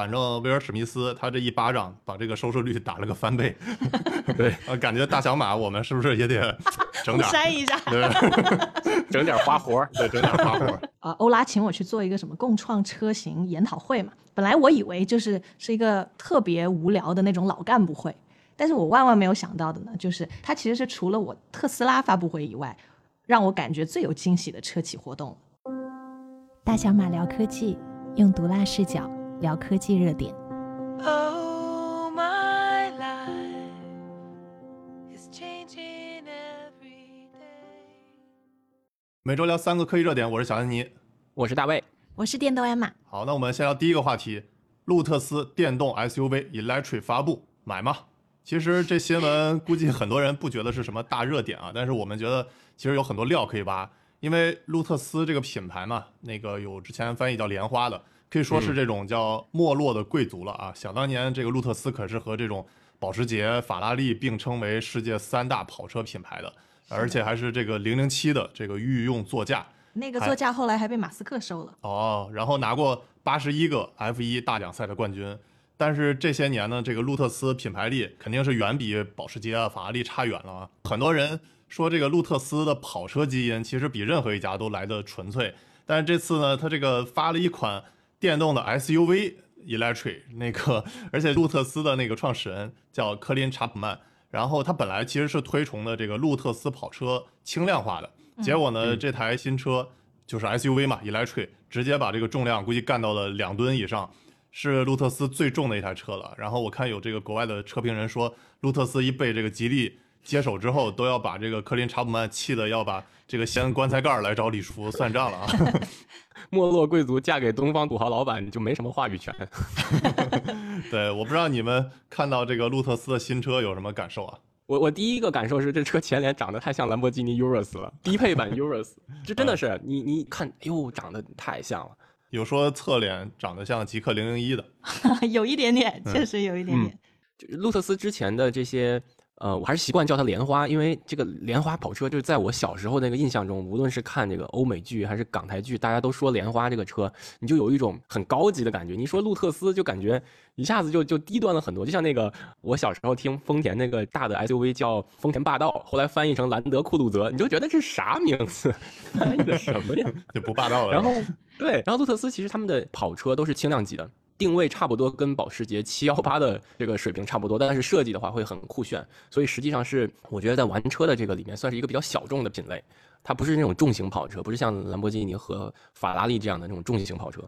反正威尔史密斯他这一巴掌把这个收视率打了个翻倍，对，呃，感觉大小马我们是不是也得 整点儿？删一下。对，整点花活儿。对，整点花活。啊，欧拉请我去做一个什么共创车型研讨会嘛，本来我以为就是是一个特别无聊的那种老干部会，但是我万万没有想到的呢，就是它其实是除了我特斯拉发布会以外，让我感觉最有惊喜的车企活动。大小马聊科技，用毒辣视角聊科技热点。Oh, my life is changing every day. 每周聊三个科技热点，我是小安妮。我是大卫，我是电动艾玛，好，那我们先聊第一个话题：路特斯电动 SUV Electric 发布，买吗？其实这新闻估计很多人不觉得是什么大热点啊，但是我们觉得其实有很多料可以挖，因为路特斯这个品牌嘛，那个有之前翻译叫莲花的，可以说是这种叫没落的贵族了啊。想当年这个路特斯可是和这种保时捷、法拉利并称为世界三大跑车品牌的，而且还是这个零零七的这个御用座驾。那个座驾后来还被马斯克收了。哦，然后拿过八十一个 F 1大奖赛的冠军。但是这些年呢，这个路特斯品牌力肯定是远比保时捷啊、法拉利差远了啊。很多人说这个路特斯的跑车基因其实比任何一家都来的纯粹，但是这次呢，他这个发了一款电动的 SUV Electric，那个而且路特斯的那个创始人叫科林查普曼，然后他本来其实是推崇的这个路特斯跑车轻量化的，结果呢，这台新车就是 SUV 嘛，Electric 直接把这个重量估计干到了两吨以上，是路特斯最重的一台车了。然后我看有这个国外的车评人说，路特斯一被这个吉利接手之后，都要把这个科林查普曼气的要把这个掀棺材盖儿来找李叔算账了啊。没落贵族嫁给东方土豪老板就没什么话语权。对，我不知道你们看到这个路特斯的新车有什么感受啊？我我第一个感受是，这车前脸长得太像兰博基尼 Urus 了，低配版 Urus，这真的是你你看，哎呦，长得太像了。有说侧脸长得像极氪零零一的，有一点点，确实有一点点。就路特斯之前的这些，呃，我还是习惯叫它莲花，因为这个莲花跑车就是在我小时候那个印象中，无论是看这个欧美剧还是港台剧，大家都说莲花这个车，你就有一种很高级的感觉。你说路特斯，就感觉一下子就就低端了很多。就像那个我小时候听丰田那个大的 SUV 叫丰田霸道，后来翻译成兰德酷路泽，你就觉得这是啥名字？翻译的什么呀？就不霸道了。然后对，然后路特斯其实他们的跑车都是轻量级的，定位差不多跟保时捷718的这个水平差不多，但是设计的话会很酷炫，所以实际上是我觉得在玩车的这个里面算是一个比较小众的品类，它不是那种重型跑车，不是像兰博基尼和法拉利这样的那种重型跑车。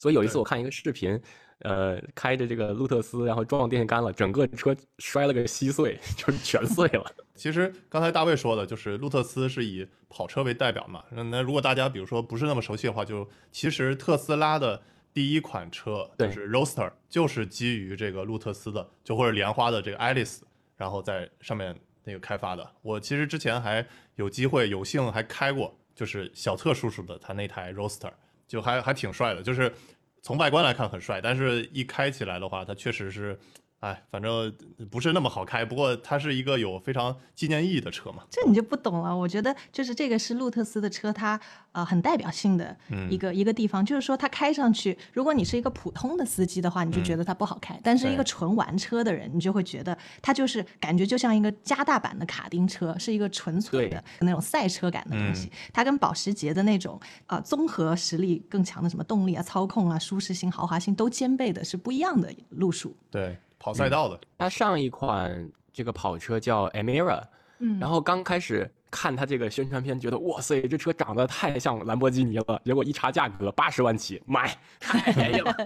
所以有一次我看一个视频，呃，开着这个路特斯，然后撞电线杆了，整个车摔了个稀碎，就是全碎了。其实刚才大卫说的，就是路特斯是以跑车为代表嘛。那那如果大家比如说不是那么熟悉的话，就其实特斯拉的第一款车就是 Roadster，就是基于这个路特斯的，就或者莲花的这个 Alice，然后在上面那个开发的。我其实之前还有机会有幸还开过，就是小特叔叔的他那台 Roadster，就还还挺帅的，就是从外观来看很帅，但是一开起来的话，它确实是。哎，反正不是那么好开，不过它是一个有非常纪念意义的车嘛。这你就不懂了。我觉得就是这个是路特斯的车，它呃很代表性的一个、一个地方，就是说它开上去，如果你是一个普通的司机的话，你就觉得它不好开；但是一个纯玩车的人，你就会觉得它就是感觉就像一个加大版的卡丁车，是一个纯粹的那种赛车感的东西。它跟保时捷的那种呃综合实力更强的什么动力啊、操控啊、舒适性、豪华性都兼备的是不一样的路数。对，跑赛道的，它上一款这个跑车叫 Amira，嗯然后刚开始看它这个宣传片，觉得哇塞，这车长得太像兰博基尼了。结果一查价格，八十万起，买，太便宜了。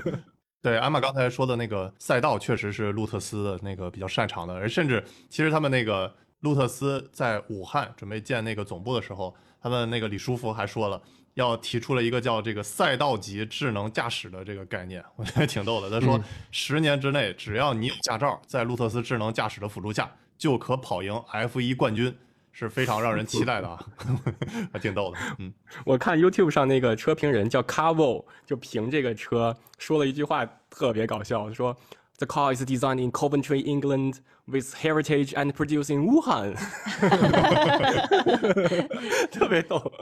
对，艾玛刚才说的那个赛道确实是路特斯的那个比较擅长的，而甚至其实他们那个路特斯在武汉准备建那个总部的时候，他们那个李书福还说了，要提出了一个叫这个赛道级智能驾驶的这个概念，我觉得挺逗的。他说，十年之内，只要你有驾照，在路特斯智能驾驶的辅助下，就可跑赢 F 一冠军，是非常让人期待的啊，还挺逗的。嗯，我看 YouTube 上那个车评人叫 Carvo，就评这个车说了一句话特别搞笑，说 The car is designed in Coventry, England, with heritage and produced in Wuhan，特别逗。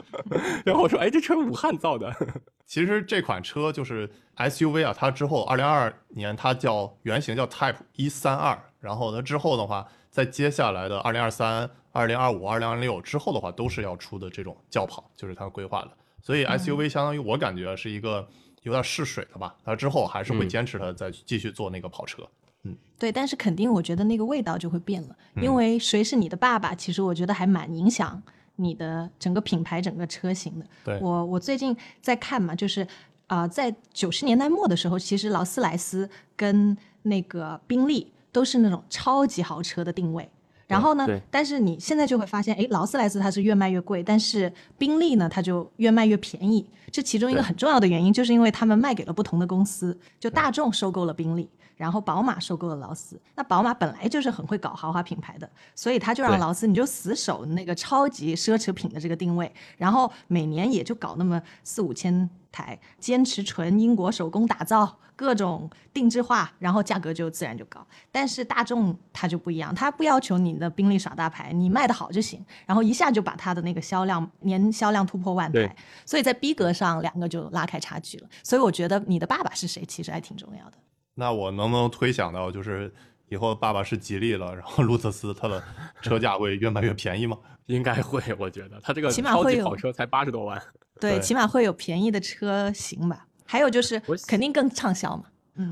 然后我说，哎，这车武汉造的。其实这款车就是 SUV 啊，它之后二零二二年它叫原型叫 Type 一三二，然后它之后的话，在接下来的二零二三、二零二五、二零二六之后的话，都是要出的这种轿跑，就是它规划的。所以 SUV 相当于我感觉是一个有点试水的吧，他之后还是会嗯坚持他再继续做那个跑车。嗯对，但是肯定我觉得那个味道就会变了，嗯因为谁是你的爸爸，其实我觉得还蛮影响你的整个品牌、整个车型的。对我我最近在看嘛，就是啊、呃在九十年代末的时候，其实劳斯莱斯跟那个宾利都是那种超级豪车的定位。然后呢，但是你现在就会发现，哎，劳斯莱斯它是越卖越贵，但是宾利呢，它就越卖越便宜。这其中一个很重要的原因，就是因为他们卖给了不同的公司，就大众收购了宾利，然后宝马收购了劳斯。那宝马本来就是很会搞豪华品牌的，所以他就让劳斯你就死守那个超级奢侈品的这个定位，然后每年也就搞那么四五千台，坚持纯英国手工打造，各种定制化，然后价格就自然就高。但是大众它就不一样，它不要求你的宾利耍大牌，你卖的好就行，然后一下就把它的那个销量年销量突破万台，所以在逼格上两个就拉开差距了。所以我觉得你的爸爸是谁，其实还挺重要的。那我能不能推想到，就是以后爸爸是吉利了，然后 路特斯它的车价会越卖越便宜吗？应该会，我觉得它这个起码超级会有跑车才八十多万。对，对起码会有便宜的车型吧。还有就是肯定更畅销嘛。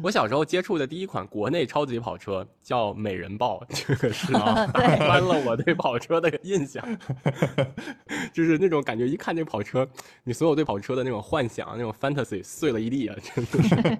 我小时候接触的第一款国内超级跑车叫美人豹，这个是 翻了我对跑车的印象，就是那种感觉，一看这跑车，你所有对跑车的那种幻想、那种 fantasy 碎了一地啊，真的是。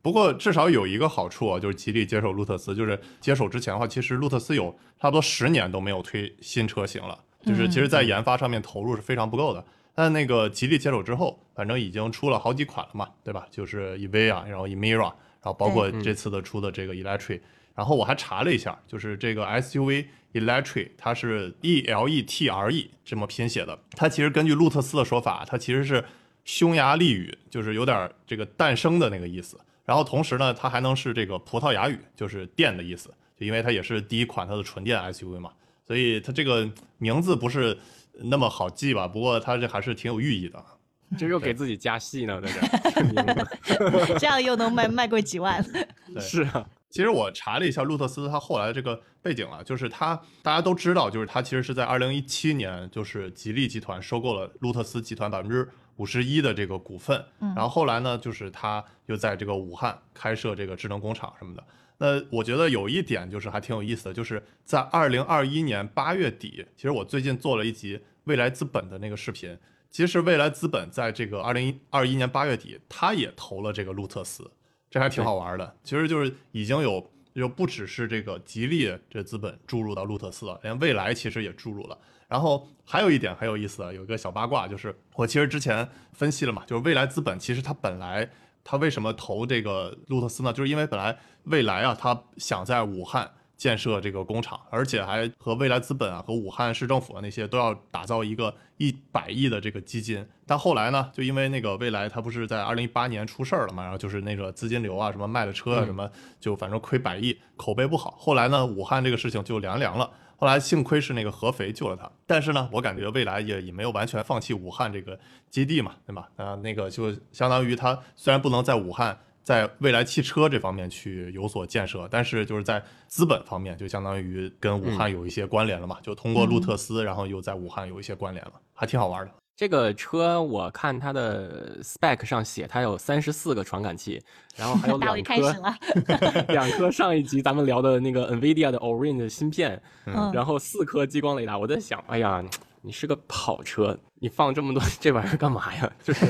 不过至少有一个好处啊，就是吉利接手路特斯，就是接手之前的话，其实路特斯有差不多十年都没有推新车型了，就是其实在研发上面投入是非常不够的。但那个吉利接手之后，反正已经出了好几款了嘛，对吧？就是 Evea，然后 Emira，然后包括这次的出的这个 Electric，然后我还查了一下，就是这个 SUV Electric，它是 E L E T R E 这么拼写的。它其实根据路特斯的说法，它其实是匈牙利语，就是有点这个诞生的那个意思。然后同时呢，它还能是这个葡萄牙语，就是电的意思，就因为它也是第一款它的纯电 SUV 嘛，所以它这个名字不是那么好记吧？不过它这还是挺有寓意的。这又给自己加戏呢，在这儿 这样又能卖卖贵几万。是啊，其实我查了一下路特斯它后来的这个背景啊，就是它大家都知道，就是它其实是在二零一七年，就是吉利集团收购了路特斯集团百分之五十一的这个股份，然后后来呢，就是它又在这个武汉开设这个智能工厂什么的。那我觉得有一点就是还挺有意思的，就是在二零二一年八月底，其实我最近做了一集未来资本的那个视频。其实未来资本在这个二零二一年八月底，他也投了这个路特斯，这还挺好玩的。其实就是已经有就不只是这个吉利这资本注入到路特斯了，连未来其实也注入了。然后还有一点很有意思的，有一个小八卦，就是我其实之前分析了嘛，就是未来资本其实它本来它为什么投这个路特斯呢？就是因为本来未来啊，他想在武汉建设这个工厂，而且还和未来资本啊和武汉市政府啊那些都要打造一个一百亿的这个基金。但后来呢，就因为那个未来他不是在二零一八年出事儿了嘛，然后就是那个资金流啊，什么卖了车啊，什么就反正亏百亿，口碑不好。后来呢，武汉这个事情就凉凉了。后来幸亏是那个合肥救了他，但是呢，我感觉未来也也没有完全放弃武汉这个基地嘛，对吧？啊、那个就相当于他虽然不能在武汉在未来汽车这方面去有所建设，但是就是在资本方面就相当于跟武汉有一些关联了嘛，就通过路特斯，然后又在武汉有一些关联了，还挺好玩的。这个车我看它的 spec 上写它有三十四个传感器，然后还有 两颗两颗上一集咱们聊的那个 NVIDIA 的 Orin 芯片，嗯然后四颗激光雷达。我在想，哎呀，你是个跑车，你放这么多 这玩意儿干嘛呀？就是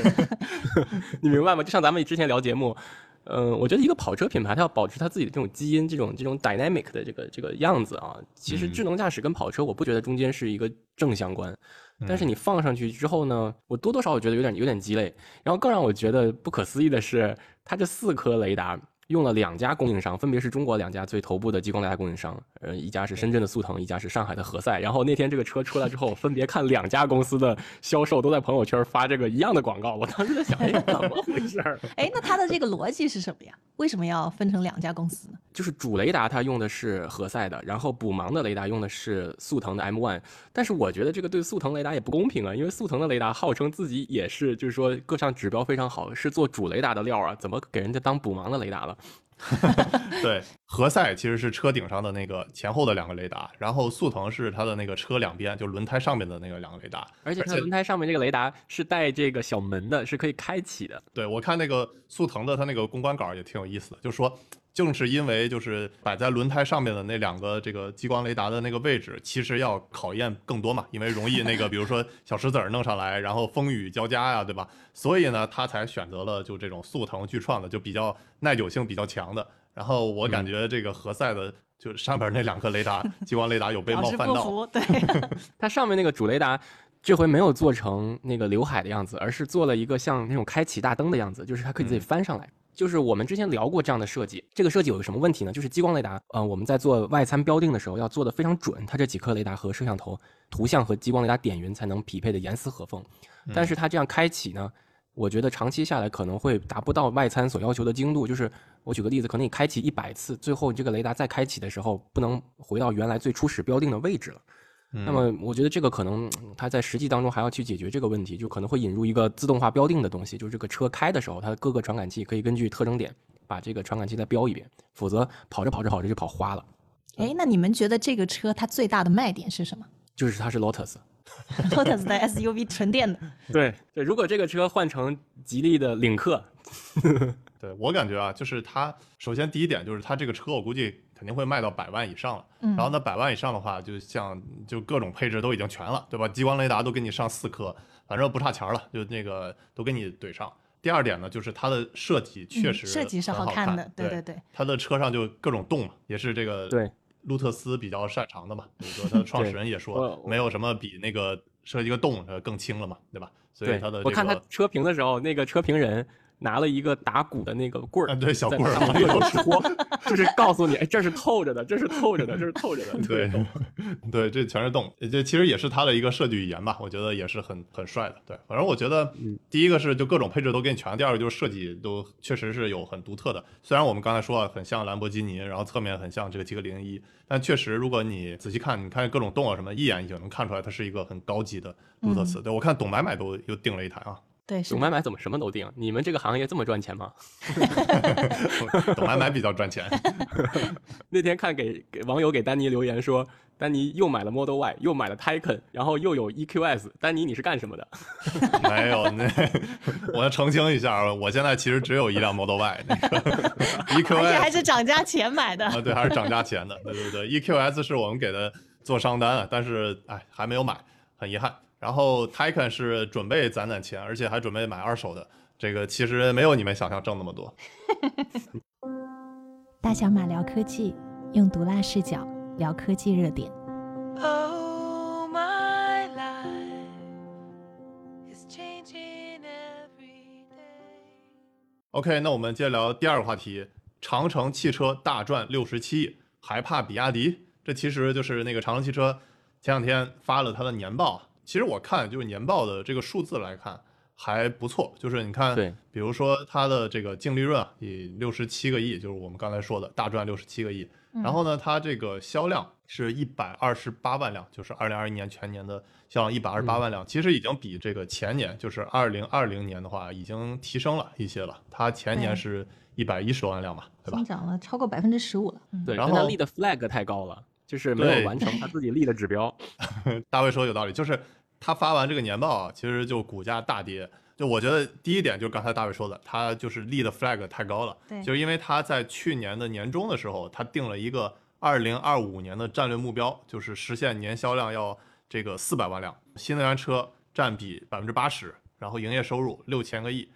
你明白吗？就像咱们之前聊节目。嗯，我觉得一个跑车品牌，它要保持它自己的这种基因，这种这种 dynamic 的这个这个样子啊。其实智能驾驶跟跑车，我不觉得中间是一个正相关。但是你放上去之后呢，我多多少少觉得有点有点鸡肋。然后更让我觉得不可思议的是，它这四颗雷达，用了两家供应商，分别是中国两家最头部的激光雷达供应商，呃，一家是深圳的速腾，一家是上海的何赛。然后那天这个车出来之后，分别看两家公司的销售都在朋友圈发这个一样的广告，我当时在想，哎，怎么回事儿？哎，那它的这个逻辑是什么呀？为什么要分成两家公司呢？就是主雷达它用的是何赛的，然后补盲的雷达用的是速腾的 M1。但是我觉得这个对速腾雷达也不公平啊，因为速腾的雷达号称自己也是，就是说各项指标非常好，是做主雷达的料啊，怎么给人家当补盲的雷达了？对，何塞其实是车顶上的那个前后的两个雷达，然后速腾是它的那个车两边，就轮胎上面的那个两个雷达。而且它轮胎上面这个雷达是带这个小门的，是可以开启的。对我看那个速腾的它那个公关稿也挺有意思的，就说正是因为就是摆在轮胎上面的那两个这个激光雷达的那个位置，其实要考验更多嘛，因为容易那个比如说小石子儿弄上来，然后风雨交加呀，对吧？所以呢，他才选择了就这种速腾巨创的，就比较耐久性比较强的。然后我感觉这个何赛的就上边那两颗雷达激光雷达有被冒犯到，对，它上面那个主雷达这回没有做成那个刘海的样子，而是做了一个像那种开启大灯的样子，就是它可以自己翻上来。就是我们之前聊过这样的设计，这个设计有个什么问题呢？就是激光雷达，呃，我们在做外参标定的时候要做的非常准，它这几颗雷达和摄像头图像和激光雷达点云才能匹配的严丝合缝。但是它这样开启呢，我觉得长期下来可能会达不到外参所要求的精度。就是我举个例子，可能你开启一百次，最后这个雷达再开启的时候，不能回到原来最初始标定的位置了。那么我觉得这个可能嗯它在实际当中还要去解决这个问题，就可能会引入一个自动化标定的东西，就是这个车开的时候，它的各个传感器可以根据特征点把这个传感器再标一遍，否则跑着跑着跑着就跑花了。哎，那你们觉得这个车它最大的卖点是什么就是它是 Lotus，？Lotus 的 SUV 纯电的，对对，如果这个车换成吉利的领克，对我感觉啊，就是它首先第一点就是它这个车，我估计肯定会卖到百万以上了。嗯然后呢，百万以上的话，就像就各种配置都已经全了，对吧？激光雷达都给你上四颗，反正不差钱了，就那个都给你怼上。第二点呢，就是它的设计确嗯实设计是很好看的，对对对。它的车上就各种洞嘛，也是这个对路特斯比较擅长的嘛。比如说，它的创始人也说，没有什么比那个设计个洞呃更轻了嘛，对吧？所以对它的，我看它车评的时候，那个车评人拿了一个打鼓的那个棍儿，啊，对小棍儿往里头戳，就是告诉你，哎，这是透着的，这是透着的，这是透着的。对，对，这全是洞，这其实也是它的一个设计语言吧，我觉得也是很很帅的。对，反正我觉得，第一个是就各种配置都给你全，第二个就是设计都确实是有很独特的。虽然我们刚才说啊，很像兰博基尼，然后侧面很像这个极氪零一，但确实如果你仔细看，你看各种洞啊什么，一眼就能看出来它是一个很高级的路特斯。对我看董买买都又订了一台啊，对，是董买买怎么什么都定？你们这个行业这么赚钱吗？董买买比较赚钱。那天看给给网友给丹尼留言说，丹尼又买了 Model Y，又买了 Taycan，然后又有 EQS，丹尼你是干什么的？没有，那我要澄清一下，啊，我现在其实只有一辆 Model Y，那个 EQS 而且还是涨价前买的。啊，对，还是涨价前的，对对对，EQS 是我们给的做商单啊，但是哎还没有买，很遗憾。然后 Taycan 是准备攒攒钱，而且还准备买二手的，这个其实没有你们想象挣那么多。大小马聊科技，用毒辣视角聊科技热点。Oh, my life is changing every day. OK，那我们接着聊第二个话题，长城汽车大赚六十七亿，还怕比亚迪？这其实就是那个长城汽车前两天发了它的年报，其实我看就是年报的这个数字来看还不错，就是你看，对，比如说它的这个净利润啊，以六十七个亿，就是我们刚才说的大赚六十七个亿，然后呢，它这个销量是一百二十八万辆，就是二零二一年全年的销量一百二十八万辆，其实已经比这个前年，就是二零二零年的话，已经提升了一些了。它前年是一百一十万辆嘛，对吧增？长了超过百分之十五了。嗯，对，然后立的 flag 太高了，就是没有完成他自己立的指标。大卫说有道理，就是他发完这个年报啊，其实就股价大跌。就我觉得第一点就是刚才大卫说的，他就是立的 flag 太高了，对就是因为他在去年的年中的时候，他定了一个二零二五年的战略目标，就是实现年销量要这个四百万辆，新能源车占比百分之八十，然后营业收入六千个亿。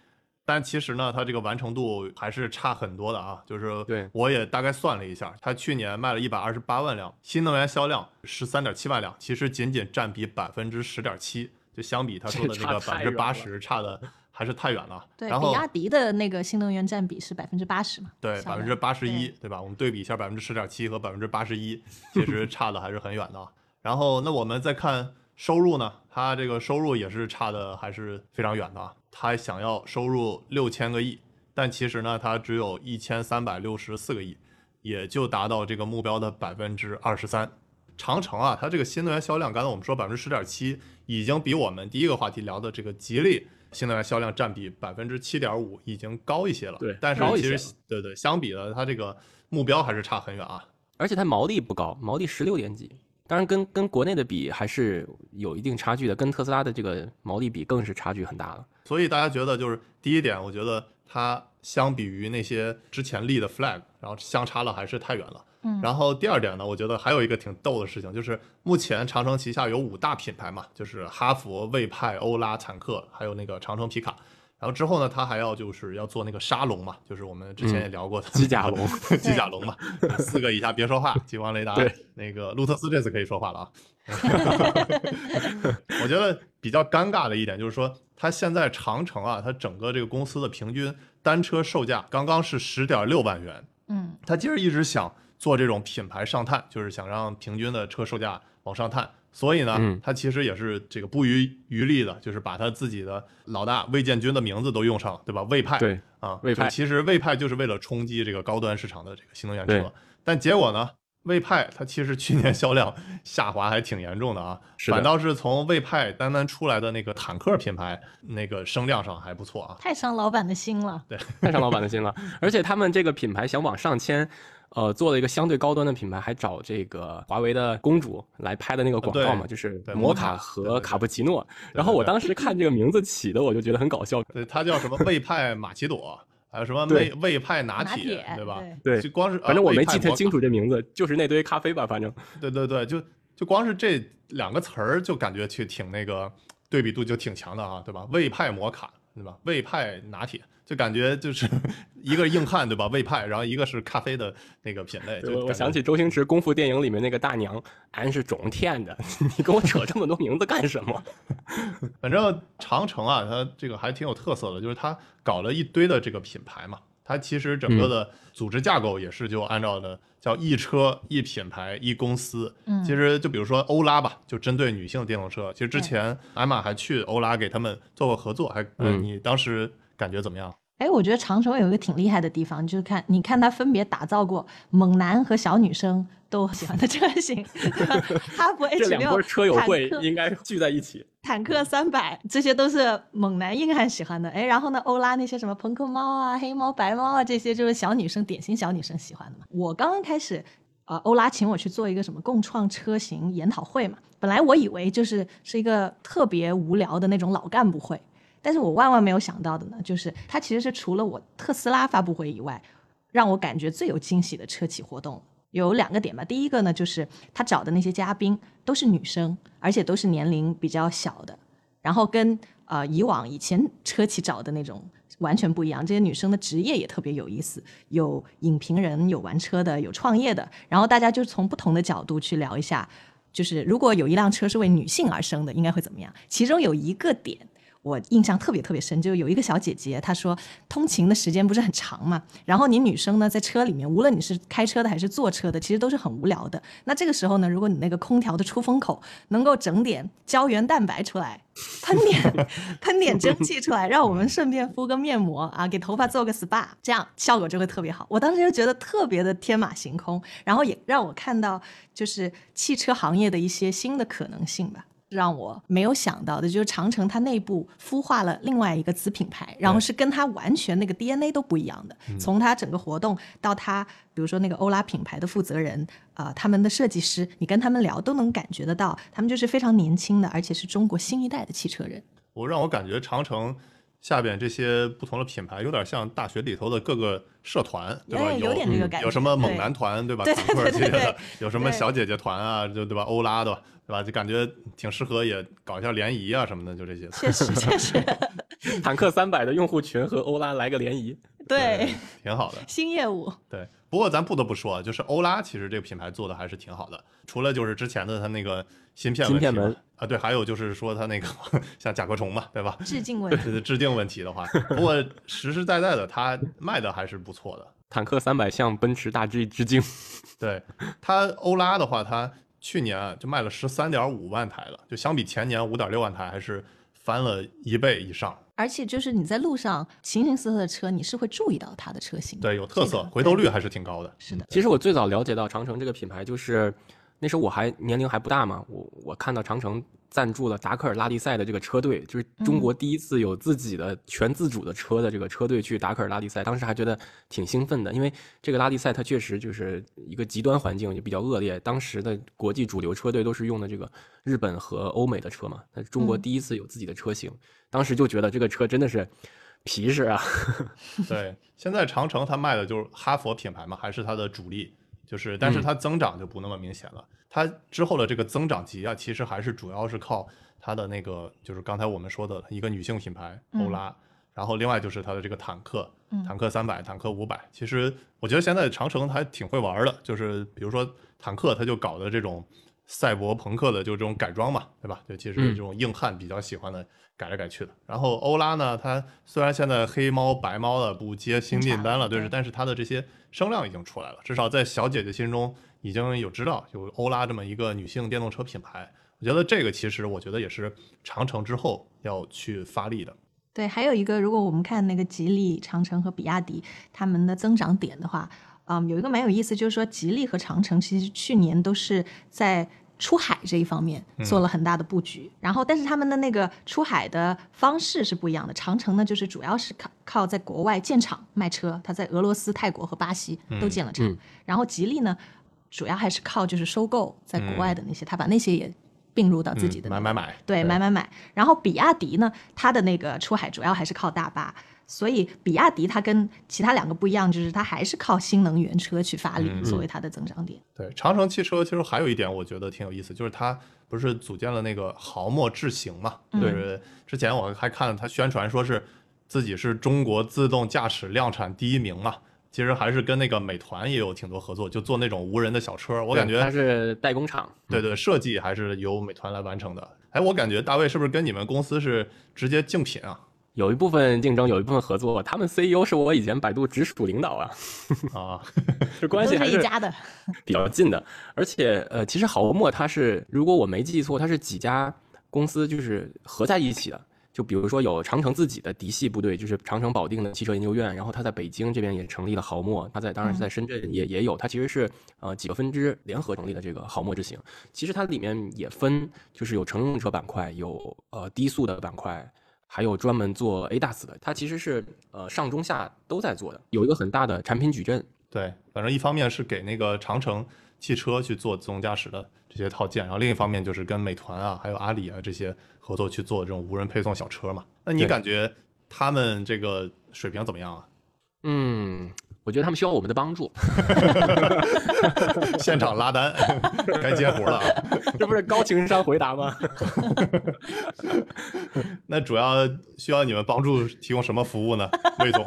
但其实呢，它这个完成度还是差很多的啊。就是对我也大概算了一下，它去年卖了一百二十八万辆，新能源销量十三点七万辆，其实仅仅占比百分之十点七，就相比他说的那个百分之八十差的还是太远了。对，然后比亚迪的那个新能源占比是百分之八十嘛？对，百分之八十一对，对吧？我们对比一下，百分之十点七和百分之八十一，其实差的还是很远的啊。然后，那我们再看收入呢，它这个收入也是差的还是非常远的啊。它想要收入六千个亿，但其实呢，它只有一千三百六十四个亿，也就达到这个目标的百分之二十三。长城啊，它这个新能源销量，刚才我们说百分之十点七，已经比我们第一个话题聊的这个吉利新能源销量占比百分之七点五已经高一些了。对但是其实对对，相比的它这个目标还是差很远啊。而且它毛利不高，毛利十六点几，当然跟跟国内的比还是有一定差距的，跟特斯拉的这个毛利比更是差距很大了。所以大家觉得就是第一点，我觉得它相比于那些之前立的 flag，然后相差了还是太远了。嗯然后第二点呢，我觉得还有一个挺逗的事情，就是目前长城旗下有五大品牌嘛，就是哈弗、魏派、欧拉、坦克，还有那个长城皮卡。然后之后呢，他还要就是要做那个沙龙嘛，就是我们之前也聊过的、机甲龙，机甲龙嘛，四个以下别说话，激光雷达对。那个路特斯这次可以说话了啊。我觉得比较尴尬的一点就是说，它现在长城啊，它整个这个公司的平均单车售价刚刚是十点六万元，嗯，他其实一直想做这种品牌上探，就是想让平均的车售价往上探。所以呢，嗯他其实也是这个不遗余力的，就是把他自己的老大魏建军的名字都用上了，对吧？魏派，对啊，魏派其实魏派就是为了冲击这个高端市场的这个新能源车，但结果呢，魏派它其实去年 销量下滑还挺严重的啊，是的反倒是从魏派单单出来的那个坦克品牌那个声量上还不错啊。太伤老板的心了。对太伤老板的心了。而且他们这个品牌想往上牵，呃，做了一个相对高端的品牌，还找这个华为的公主来拍的那个广告嘛，就是对摩卡和卡布奇诺。然后我当时看这个名字起的，我就觉得很搞笑。对，它叫什么魏派玛奇朵，还有什么对魏魏派拿拿铁对吧？对就光是反正我没记太太清楚这名字，就是那堆咖啡吧，反正对对对，就就光是这两个词儿，就感觉去挺那个对比度就挺强的啊，对吧？魏派摩卡，对吧？魏派拿铁，就感觉就是 一个硬汉，对吧？魏派，然后一个是咖啡的那个品类。就我我想起周星驰功夫电影里面那个大娘，俺是种田的，你跟我扯这么多名字干什么？反正长城啊，它这个还挺有特色的，就是它搞了一堆的这个品牌嘛。它其实整嗯个的组织架构也是就按照的叫一车一品牌一公司。嗯其实就比如说欧拉吧，就针对女性电动车。其实之前艾玛还去欧拉给他们做过合作，还呃嗯你当时感觉怎么样？哎，我觉得长城有一个挺厉害的地方，就是看你看它分别打造过猛男和小女生都喜欢的车型，哈弗 H 这两车友会应该聚在一起。坦克三百，这些都是猛男硬汉喜欢的。哎，然后呢，欧拉那些什么朋克猫啊、黑猫、白猫啊，这些就是小女生典型小女生喜欢的嘛。我刚刚开始，呃，欧拉请我去做一个什么共创车型研讨会嘛，本来我以为就是是一个特别无聊的那种老干部会，但是我万万没有想到的呢，就是它其实是除了我特斯拉发布会以外，让我感觉最有惊喜的车企活动。有两个点吧，第一个呢，就是他找的那些嘉宾都是女生，而且都是年龄比较小的，然后跟呃以往以前车企找的那种完全不一样。这些女生的职业也特别有意思，有影评人，有玩车的，有创业的，然后大家就从不同的角度去聊一下，就是如果有一辆车是为女性而生的，应该会怎么样？其中有一个点。我印象特别特别深，就有一个小姐姐，她说通勤的时间不是很长嘛，然后你女生呢在车里面，无论你是开车的还是坐车的，其实都是很无聊的。那这个时候呢，如果你那个空调的出风口能够整点胶原蛋白出来，喷点喷点蒸汽出来，让我们顺便敷个面膜啊，给头发做个 SPA，这样效果就会特别好。我当时就觉得特别的天马行空，然后也让我看到就是汽车行业的一些新的可能性吧。让我没有想到的就是长城它内部孵化了另外一个子品牌，然后是跟它完全那个 DNA 都不一样的。从它整个活动到它，比如说那个欧拉品牌的负责人啊、呃他们的设计师，你跟他们聊都能感觉得到，他们就是非常年轻的，而且是中国新一代的汽车人。我让我感觉长城下边这些不同的品牌有点像大学里头的各个社团，对吧？哎有点这个感觉有什么猛男团，对吧？对坦克对对对系列的，有什么小姐姐团啊，就对吧？欧拉的，对吧？就感觉挺适合也搞一下联谊啊什么的，就这些。确实，确实，坦克三百的用户群和欧拉来个联谊，对，挺好的。新业务，对，不过咱不得不说，就是欧拉其实这个品牌做的还是挺好的，除了就是之前的它那个芯片问题芯片门啊，对，还有就是说它那个像甲壳虫嘛，对吧？致敬问题。致敬问题的话，不过实实在在的，它卖的还是不错的。坦克三百向奔驰大 G 致敬。对它欧拉的话，它去年啊就卖了十三点五万台了，就相比前年五点六万台，还是翻了一倍以上。而且就是你在路上形形色色的车，你是会注意到它的车型。对，有特色这个，回头率还是挺高的。是的，其实我最早了解到长城这个品牌，就是那时候我还年龄还不大嘛，我我看到长城赞助了达喀尔拉力赛的这个车队，就是中国第一次有自己的全自主的车的这个车队去达喀尔拉力赛，当时还觉得挺兴奋的，因为这个拉力赛它确实就是一个极端环境，也比较恶劣。当时的国际主流车队都是用的这个日本和欧美的车嘛，那中国嗯第一次有自己的车型，当时就觉得这个车真的是皮实啊。对，现在长城它卖的就是哈佛品牌嘛，还是它的主力，就是但是它增长就不那么明显了。它之后的这个增长级啊，其实还是主要是靠它的那个，就是刚才我们说的一个女性品牌欧拉，然后另外就是它的这个坦克，嗯坦克三百、坦克五百。其实我觉得现在长城还挺会玩的，就是比如说坦克，它就搞的这种赛博朋克的，就这种改装嘛，对吧？就其实嗯这种硬汉比较喜欢的改来改去的。然后欧拉呢，它虽然现在黑猫白猫的不接新订单了，对，是但是它的这些声量已经出来了，至少在小姐姐心中已经有知道有欧拉这么一个女性电动车品牌。我觉得这个其实我觉得也是长城之后要去发力的。对，还有一个，如果我们看那个吉利、长城和比亚迪他们的增长点的话，嗯，有一个蛮有意思，就是说吉利和长城其实去年都是在出海这一方面做了很大的布局，然后但是他们的那个出海的方式是不一样的。长城呢，就是主要是靠靠在国外建厂卖车，它在俄罗斯、泰国和巴西都建了厂，嗯。然后吉利呢，主要还是靠就是收购在国外的那些，他把那些也并入到自己的、嗯买买买，对。买买买。然后比亚迪呢，它的那个出海主要还是靠大巴，所以比亚迪它跟其他两个不一样，就是它还是靠新能源车去发力，嗯作为它的增长点。对，长城汽车其实还有一点我觉得挺有意思，就是它不是组建了那个豪墨智行嘛？嗯就是之前我还看它宣传说是自己是中国自动驾驶量产第一名嘛。其实还是跟那个美团也有挺多合作，就做那种无人的小车。我感觉它是代工厂，对对，设计还是由美团来完成的。哎，我感觉大卫是不是跟你们公司是直接竞品啊？有一部分竞争，有一部分合作。他们 CEO 是我以前百度直属领导啊，啊，这关系还是是一家的，比较近的。而且呃，其实豪墨它是，如果我没记错，它是几家公司就是合在一起的。就比如说有长城自己的嫡系部队，就是长城保定的汽车研究院，然后它在北京这边也成立了豪墨，它在当然是在深圳也也有，它其实是呃几个分支联合成立的这个豪墨之行。其实它里面也分，就是有乘用车板块，有呃低速的板块，还有专门做 ADAS 的，它其实是呃上中下都在做的，有一个很大的产品矩阵。对，反正一方面是给那个长城汽车去做自动驾驶的这些套件，然后另一方面就是跟美团啊，还有阿里啊这些合作去做这种无人配送小车嘛。那你感觉他们这个水平怎么样啊？嗯，我觉得他们需要我们的帮助。现场拉单，该接活了啊！这不是高情商回答吗？那主要需要你们帮助提供什么服务呢，魏总？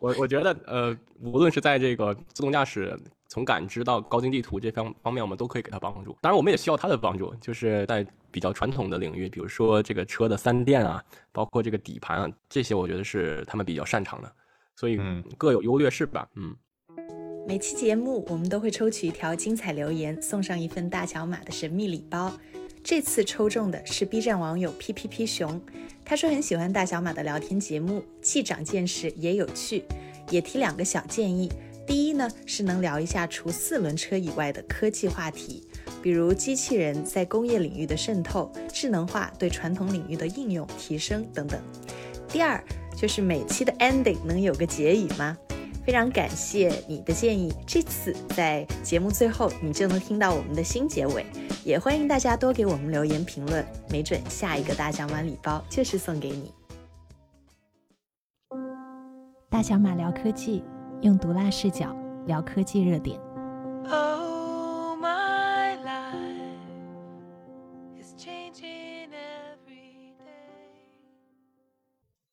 我我觉得，呃，无论是在这个自动驾驶从感知到高精地图这方方面，我们都可以给他帮助。当然，我们也需要他的帮助，就是在比较传统的领域，比如说这个车的三电啊，包括这个底盘啊，这些我觉得是他们比较擅长的，所以嗯各有优劣势吧。嗯，每期节目我们都会抽取一条精彩留言，送上一份大小马的神秘礼包。这次抽中的是 B 站网友 P P P 熊，他说很喜欢大小马的聊天节目，既长见识也有趣，也提两个小建议。第一呢是能聊一下除四轮车以外的科技话题，比如机器人在工业领域的渗透、智能化对传统领域的应用提升等等。第二就是每期的 ending 能有个结语吗？非常感谢你的建议，这次在节目最后你就能听到我们的新结尾。也欢迎大家多给我们留言评论，没准下一个大奖碗礼包就是送给你。大小马聊科技，用毒辣视角聊科技热点。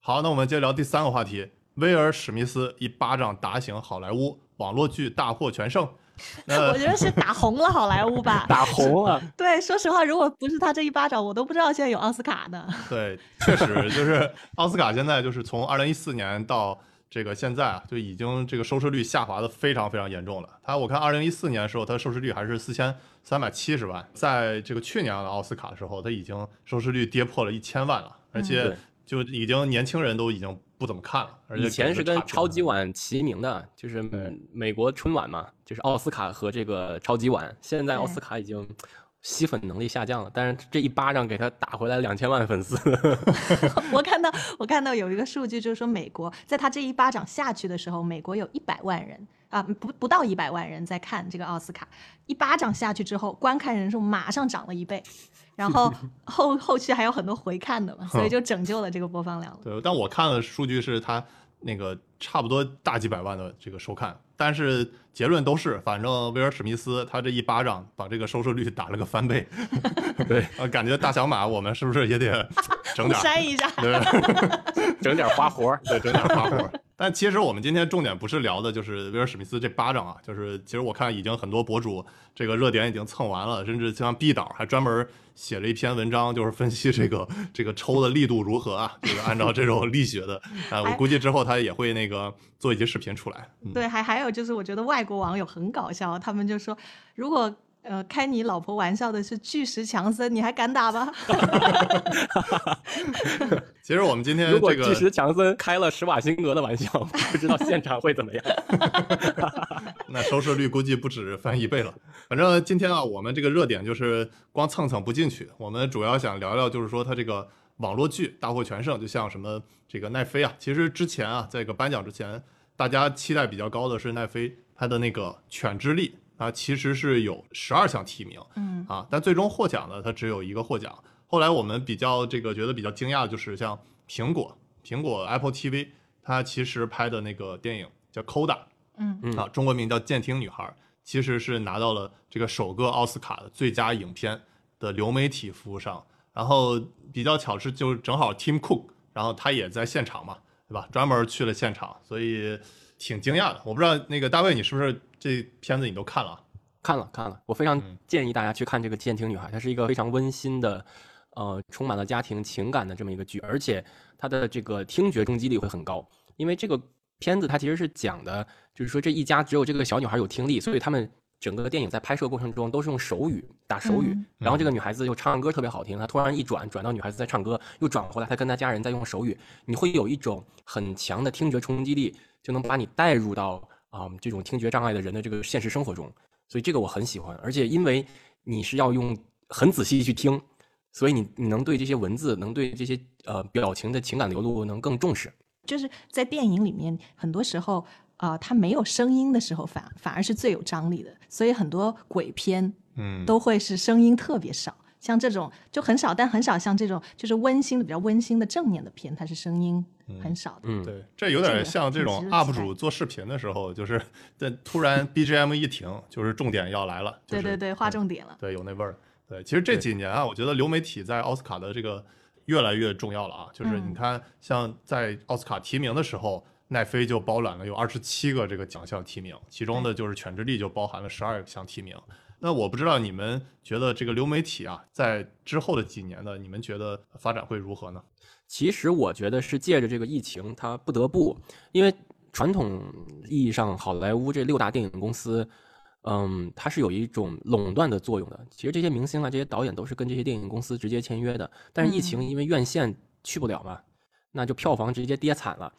好，那我们接着聊第三个话题。威尔史密斯一巴掌打醒好莱坞，网络剧大获全胜。那 我觉得是打红了好莱坞吧。打红了。对，说实话，如果不是他这一巴掌，我都不知道现在有奥斯卡呢。对，确实就是奥斯卡现在就是从二零一四年到这个现在啊，就已经这个收视率下滑的非常非常严重了。他我看二零一四年的时候，他收视率还是四千三百七十万，在这个去年的奥斯卡的时候，他已经收视率跌破了一千万了，而且对就已经年轻人都已经不怎么看了，而且以前是跟超级碗齐名的，就是美国春晚嘛，就是奥斯卡和这个超级碗。现在奥斯卡已经吸粉能力下降了，但是这一巴掌给他打回来两千万粉丝。我看到我看到有一个数据，就是说美国在他这一巴掌下去的时候，美国有一百万人啊，不不到一百万人在看这个奥斯卡，一巴掌下去之后，观看人数马上涨了一倍，然后 后后续还有很多回看的嘛，所以就拯救了这个播放量了。对，但我看的数据是它那个差不多大几百万的这个收看，但是结论都是，反正威尔史密斯他这一巴掌把这个收视率打了个翻倍。对，啊，感觉大小马我们是不是也得整点儿？删一下，对，整点花活儿。对，整点花活儿。但其实我们今天重点不是聊的就是威尔史密斯这巴掌啊，就是其实我看已经很多博主这个热点已经蹭完了，甚至像毕导还专门写了一篇文章，就是分析这个 这个抽的力度如何啊，就是按照这种力学的啊，我估计之后他也会那个做一些视频出来。嗯，对，还还有就是，我觉得外国网友很搞笑，他们就说，如果呃开你老婆玩笑的是巨石强森，你还敢打吗？其实我们今天如果这个巨石强森开了施瓦辛格的玩笑，不知道现场会怎么样。那收视率估计不止翻一倍了。反正今天啊，我们这个热点就是光蹭蹭不进去，我们主要想聊聊，就是说他这个网络剧大获全胜，就像什么这个奈飞啊，其实之前啊，在这个颁奖之前，大家期待比较高的是奈飞他的那个《犬之力》啊，其实是有十二项提名，嗯啊，但最终获奖的它只有一个获奖。后来我们比较这个觉得比较惊讶的就是像苹果，苹果 Apple TV，它其实拍的那个电影叫《Coda》。嗯嗯啊，中国名叫《监听女孩》，其实是拿到了这个首个奥斯卡的最佳影片的流媒体服务商。然后比较巧是，就正好 Tim Cook，然后他也在现场嘛，对吧？专门去了现场，所以挺惊讶的。我不知道那个大卫，你是不是这片子你都看了啊？看了看了，我非常嗯建议大家去看这个《监听女孩》，它是一个非常温馨的，呃，充满了家庭情感的这么一个剧，而且它的这个听觉冲击力会很高，因为这个片子它其实是讲的，就是说这一家只有这个小女孩有听力，所以他们整个电影在拍摄过程中都是用手语打手语，嗯然后这个女孩子又唱歌特别好听，她突然一转转到女孩子在唱歌，又转回来，她跟她家人在用手语，你会有一种很强的听觉冲击力，就能把你带入到啊、这种听觉障碍的人的这个现实生活中。所以这个我很喜欢，而且因为你是要用很仔细去听，所以你你能对这些文字，能对这些呃表情的情感流露能更重视。就是在电影里面，很多时候啊、呃它没有声音的时候反反而是最有张力的，所以很多鬼片嗯，都会是声音特别少。像这种就很少，但很少像这种就是温馨的、比较温馨的正面的片，它是声音很少的。嗯，对，这有点像这种 UP 主做视频的时候，就是 在突然 BGM 一停，就是重点要来了。就是对对对，划重点了。对，有那味儿。对，其实这几年啊，我觉得流媒体在奥斯卡的这个越来越重要了啊。就是你嗯看，像在奥斯卡提名的时候，奈飞就包揽了有二十七个这个奖项提名，其中的就是《犬之力》就包含了十二项提名。那我不知道你们觉得这个流媒体啊，在之后的几年呢，你们觉得发展会如何呢？其实我觉得是借着这个疫情，它不得不，因为传统意义上好莱坞这六大电影公司，嗯，它是有一种垄断的作用的。其实这些明星啊，这些导演都是跟这些电影公司直接签约的。但是疫情因为院线去不了嘛，那就票房直接跌惨了。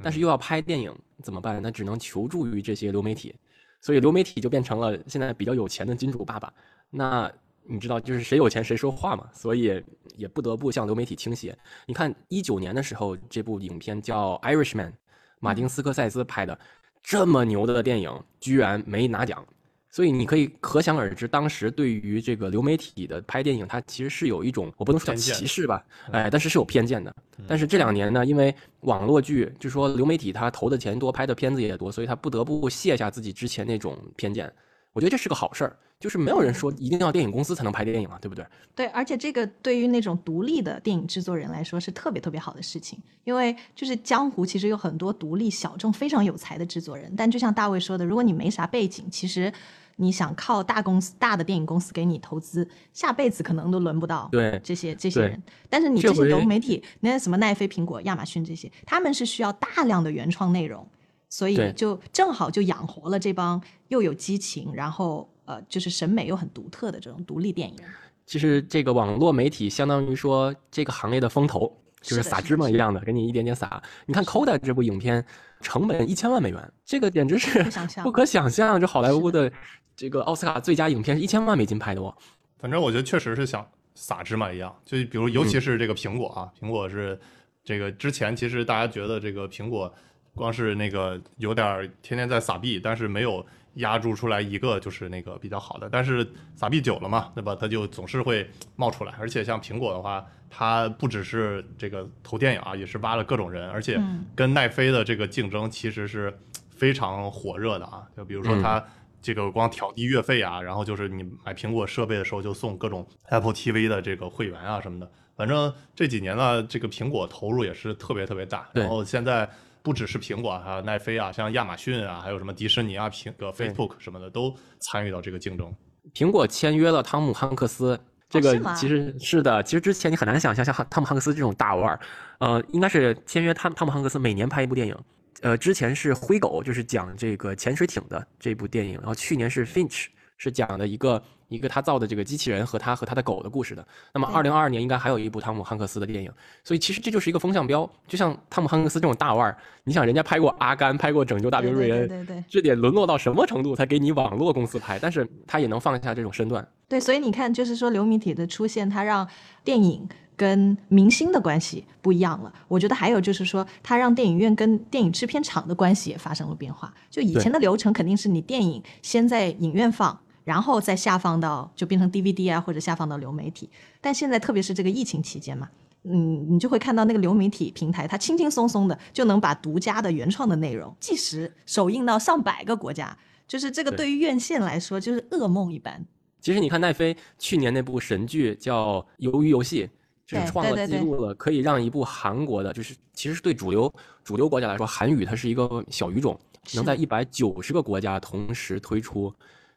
但是又要拍电影怎么办？那只能求助于这些流媒体，所以流媒体就变成了现在比较有钱的金主爸爸。那你知道，就是谁有钱谁说话嘛，所以也不得不向流媒体倾斜。你看，一九年的时候，这部影片叫《Irishman》，马丁斯科塞斯拍的，这么牛的电影居然没拿奖，所以你可以可想而知，当时对于这个流媒体的拍电影，它其实是有一种我不能说叫歧视吧，哎，但是是有偏见的。但是这两年呢，因为网络剧，就说流媒体它投的钱多，拍的片子也多，所以它不得不卸下自己之前那种偏见。我觉得这是个好事儿，就是没有人说一定要电影公司才能拍电影啊，对不对？对，而且这个对于那种独立的电影制作人来说是特别特别好的事情，因为就是江湖其实有很多独立小众非常有才的制作人，但就像大卫说的，如果你没啥背景，其实你想靠大公司、大的电影公司给你投资，下辈子可能都轮不到对这些这些人。但是你这些流媒体，那什么奈飞、苹果、亚马逊这些，他们是需要大量的原创内容，所以就正好就养活了这帮又有激情，然后呃就是审美又很独特的这种独立电影。其实这个网络媒体相当于说这个行业的风投，就是撒芝麻一样的，给你一点点撒。你看《Coda》这部影片成本一千万美元，这个简直是不可想象。这好莱坞的这个奥斯卡最佳影片是一千万美金拍的哦。反正我觉得确实是像撒芝麻一样，就比如尤其是这个苹果啊，苹果是这个之前其实大家觉得这个苹果光是那个有点儿天天在撒币，但是没有压住出来一个就是那个比较好的，但是撒币久了嘛，对吧？它就总是会冒出来，而且像苹果的话，它不只是这个投电影啊，也是挖了各种人，而且嗯跟奈飞的这个竞争其实是非常火热的啊，就比如说他。这个光调低月费啊，然后就是你买苹果设备的时候就送各种 Apple TV 的这个会员啊什么的。反正这几年呢，这个苹果投入也是特别特别大。然后现在不只是苹果，还有奈飞啊，像亚马逊啊，还有什么迪士尼啊、苹个 Facebook 什么的都参与到这个竞争。苹果签约了汤姆汉克斯，这个其实是的，其实之前你很难想象像汉汤姆汉克斯这种大腕儿，呃，应该是签约汤汤姆汉克斯每年拍一部电影。呃，之前是灰狗，就是讲这个潜水艇的这部电影，然后去年是 Finch，是讲的一个一个他造的这个机器人和他和他的狗的故事的。那么对二零二二年应该还有一部汤姆汉克斯的电影，所以其实这就是一个风向标。就像汤姆汉克斯这种大腕儿，你想人家拍过《阿甘》，拍过《拯救大兵瑞恩》，对对这得沦落到什么程度才给你网络公司拍？但是他也能放下这种身段。对，所以你看，就是说流媒体的出现，它让电影跟明星的关系不一样了。我觉得还有就是说，它让电影院跟电影制片厂的关系也发生了变化。就以前的流程肯定是你电影先在影院放，然后再下放到就变成 DVD 啊，或者下放到流媒体。但现在特别是这个疫情期间嘛。嗯，你就会看到那个流媒体平台，它轻轻松松的就能把独家的原创的内容即时首映到上百个国家，就是这个对对于院线来说就是噩梦一般。其实你看奈飞去年那部神剧叫《鱿鱼游戏》，就是创了记录了，可以让一部韩国的，就是其实是对主流主流国家来说，韩语它是一个小语种，能在一百九十个国家同时推出，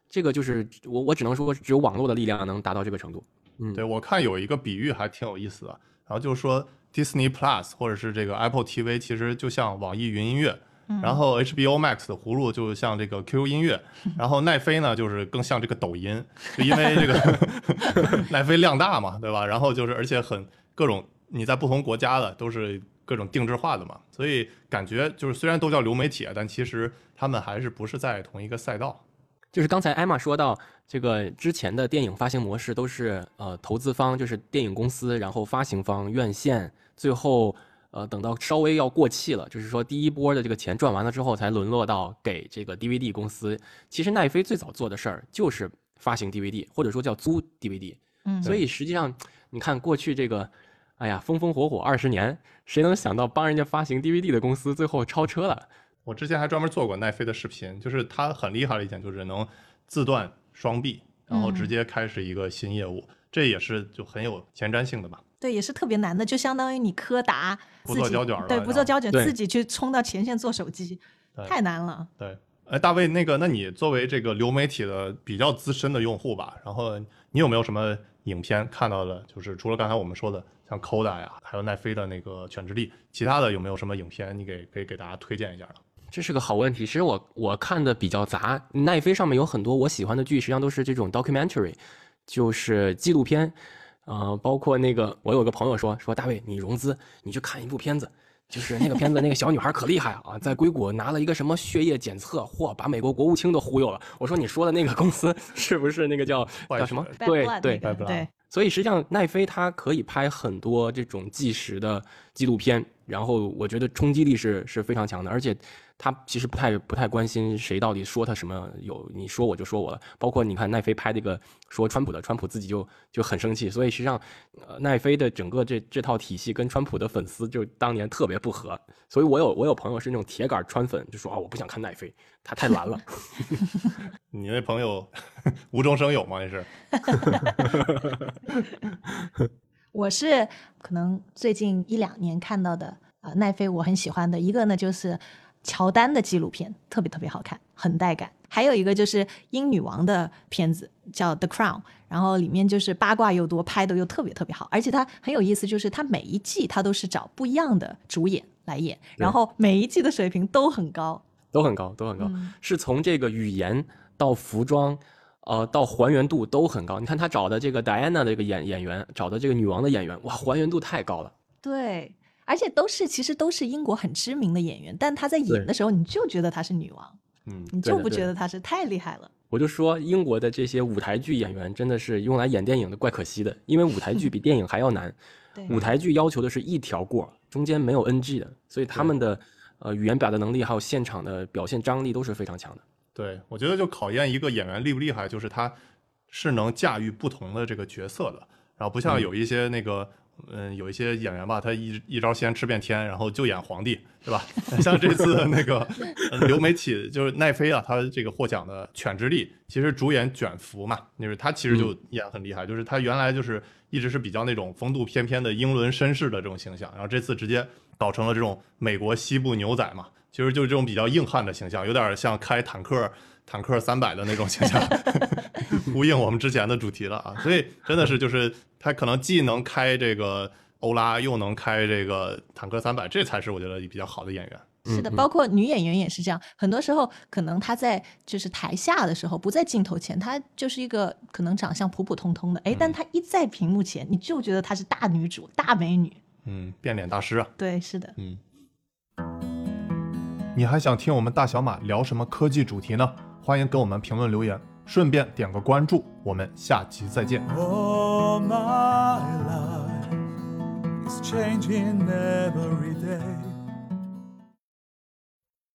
这个就是我我只能说只有网络的力量能达到这个程度。嗯，对我看有一个比喻还挺有意思的，然后就是说 Disney Plus 或者是这个 Apple TV 其实就像网易云音乐。然后 HBO Max 的葫芦就像这个 QQ 音乐，然后奈飞呢就是更像这个抖音，就因为这个 奈飞量大嘛，对吧？然后就是而且很各种你在不同国家的都是各种定制化的嘛，所以感觉就是虽然都叫流媒体，啊，但其实他们还是不是在同一个赛道。就是刚才艾玛说到，这个之前的电影发行模式都是呃投资方就是电影公司，然后发行方院线，最后呃等到稍微要过气了，就是说第一波的这个钱赚完了之后，才沦落到给这个 DVD 公司。其实奈飞最早做的事儿就是发行 DVD，或者说叫租 DVD。嗯所以实际上你看过去这个，哎呀风风火火二十年，谁能想到帮人家发行 DVD 的公司最后超车了？我之前还专门做过奈飞的视频，就是它很厉害的一点就是能自断双臂，然后直接开始一个新业务，这也是就很有前瞻性的吧。对，也是特别难的，就相当于你柯达不自己做胶卷了对，不做胶卷，自己去冲到前线做手机，太难了。对，哎，大卫，那个，那你作为这个流媒体的比较资深的用户吧，然后你有没有什么影片看到的？就是除了刚才我们说的像 Coda 呀，还有奈飞的那个《犬之力》，其他的有没有什么影片你给可以给大家推荐一下的？这是个好问题。其实我我看的比较杂，奈飞上面有很多我喜欢的剧，实际上都是这种 documentary，就是纪录片。呃，包括那个，我有个朋友说说大卫，你融资，你去看一部片子，就是那个片子，那个小女孩可厉害啊，在硅谷拿了一个什么血液检测，嚯，把美国国务卿都忽悠了。我说你说的那个公司 是不是那个叫叫什么对对对，所以实际上奈飞它可以拍很多这种纪实的纪录片，然后我觉得冲击力是是非常强的，而且他其实不太不太关心谁到底说他什么，有你说我就说我了，包括你看奈飞拍这个说川普的，川普自己就就很生气，所以实际上，呃，奈飞的整个这这套体系跟川普的粉丝就当年特别不合，所以我有我有朋友是那种铁杆川粉，就说啊我不想看奈飞，他太蓝了。你那朋友无中生有吗？那是？我是可能最近一两年看到的啊、呃奈飞我很喜欢的一个呢，就是乔丹的纪录片，特别特别好看，很带感。还有一个就是英女王的片子，叫《The Crown》，然后里面就是八卦又多，拍的又特别特别好，而且它很有意思，就是它每一季它都是找不一样的主演来演，然后每一季的水平都很高。都很高，都很高，嗯是从这个语言到服装，呃，到还原度都很高。你看他找的这个戴安娜的这个演演员，找的这个女王的演员，哇，还原度太高了。对，而且都是其实都是英国很知名的演员，但她在演的时候，你就觉得她是女王，嗯，你就不觉得她是太厉害了。我就说英国的这些舞台剧演员真的是用来演电影的，怪可惜的，因为舞台剧比电影还要难。对，舞台剧要求的是一条过，中间没有 NG 的，所以他们的呃语言表达能力还有现场的表现张力都是非常强的。对，我觉得就考验一个演员厉不厉害，就是他是能驾驭不同的这个角色的。然后不像嗯有一些那个，嗯，有一些演员吧，他一一招先吃遍天，然后就演皇帝，对吧？像这次那个呃流媒体就是奈飞啊，他这个获奖的《犬之力》，其实主演卷福嘛，就是他其实就演很厉害，就是他原来就是一直是比较那种风度翩翩的英伦绅士的这种形象，然后这次直接搞成了这种美国西部牛仔嘛，其实就是这种比较硬汉的形象，有点像开坦克坦克三百的那种形象，呼应我们之前的主题了啊。所以真的是就是他可能既能开这个欧拉，又能开这个坦克三百，这才是我觉得比较好的演员。是的，包括女演员也是这样。很多时候，可能她在就是台下的时候，不在镜头前，她就是一个可能长相普普通通的，哎，但她一在屏幕前，你就觉得她是大女主、大美女。嗯，变脸大师啊。对，是的。嗯，你还想听我们大小马聊什么科技主题呢？欢迎给我们评论留言，顺便点个关注。我们下期再见。Oh, my life is changing every day.